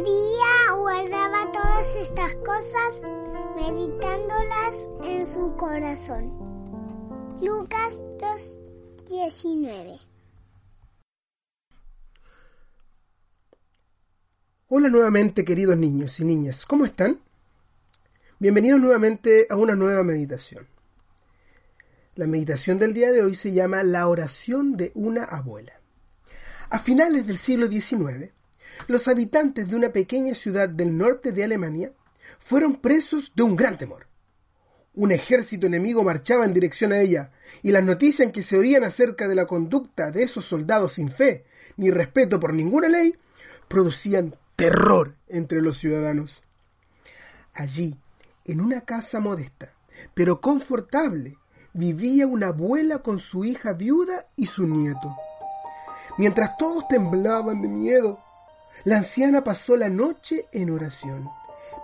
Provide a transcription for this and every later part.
María guardaba todas estas cosas meditándolas en su corazón. Lucas 2.19 Hola nuevamente queridos niños y niñas, ¿cómo están? Bienvenidos nuevamente a una nueva meditación. La meditación del día de hoy se llama La oración de una abuela. A finales del siglo XIX, los habitantes de una pequeña ciudad del norte de Alemania fueron presos de un gran temor. Un ejército enemigo marchaba en dirección a ella, y las noticias que se oían acerca de la conducta de esos soldados sin fe ni respeto por ninguna ley producían terror entre los ciudadanos. Allí, en una casa modesta, pero confortable, vivía una abuela con su hija viuda y su nieto. Mientras todos temblaban de miedo, la anciana pasó la noche en oración,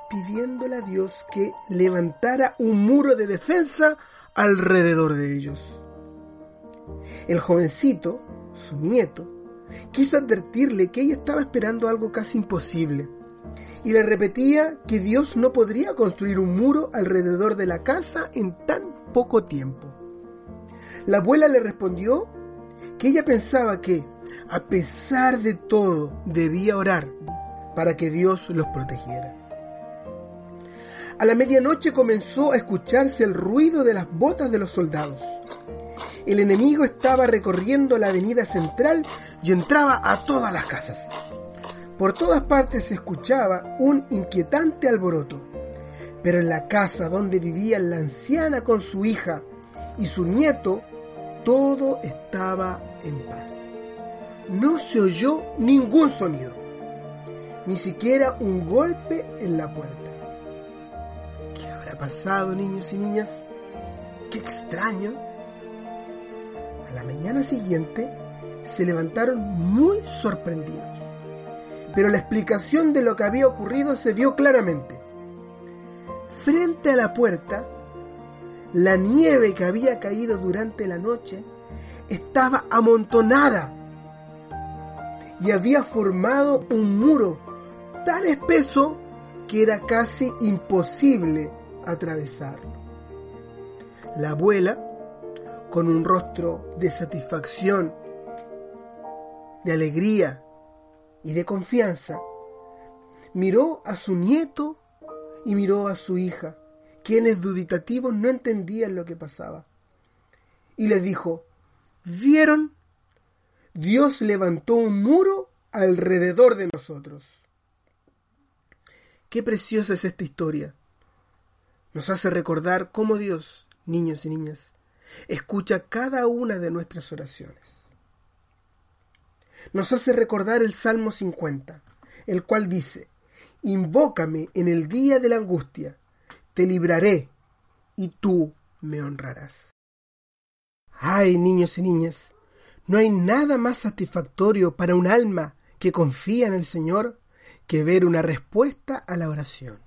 pidiéndole a Dios que levantara un muro de defensa alrededor de ellos. El jovencito, su nieto, quiso advertirle que ella estaba esperando algo casi imposible y le repetía que Dios no podría construir un muro alrededor de la casa en tan poco tiempo. La abuela le respondió que ella pensaba que, a pesar de todo, debía orar para que Dios los protegiera. A la medianoche comenzó a escucharse el ruido de las botas de los soldados. El enemigo estaba recorriendo la avenida central y entraba a todas las casas. Por todas partes se escuchaba un inquietante alboroto, pero en la casa donde vivía la anciana con su hija y su nieto, todo estaba en paz. No se oyó ningún sonido, ni siquiera un golpe en la puerta. ¿Qué habrá pasado, niños y niñas? Qué extraño. A la mañana siguiente se levantaron muy sorprendidos. Pero la explicación de lo que había ocurrido se dio claramente. Frente a la puerta, la nieve que había caído durante la noche estaba amontonada y había formado un muro tan espeso que era casi imposible atravesarlo. La abuela, con un rostro de satisfacción, de alegría y de confianza, miró a su nieto y miró a su hija, quienes duditativos no entendían lo que pasaba. Y les dijo, ¿vieron? Dios levantó un muro alrededor de nosotros. Qué preciosa es esta historia. Nos hace recordar cómo Dios, niños y niñas, escucha cada una de nuestras oraciones. Nos hace recordar el Salmo 50, el cual dice, Invócame en el día de la angustia, te libraré y tú me honrarás. Ay, niños y niñas, no hay nada más satisfactorio para un alma que confía en el Señor que ver una respuesta a la oración.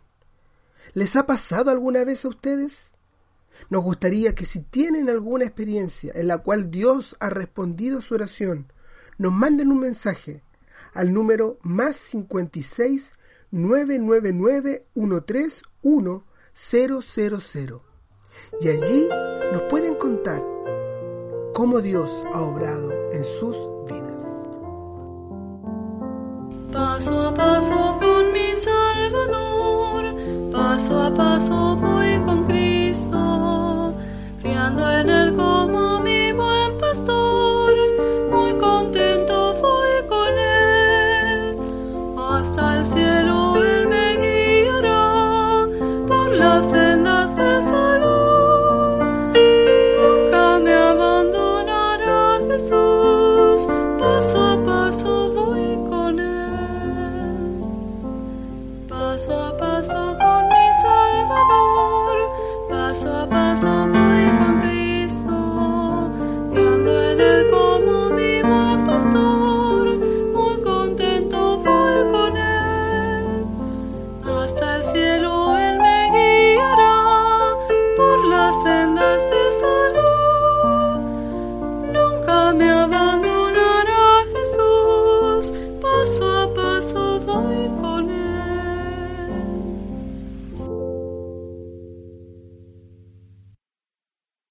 ¿Les ha pasado alguna vez a ustedes? Nos gustaría que si tienen alguna experiencia en la cual Dios ha respondido a su oración, nos manden un mensaje al número más 56 999 131 000 y allí nos pueden contar cómo Dios ha obrado en sus vidas.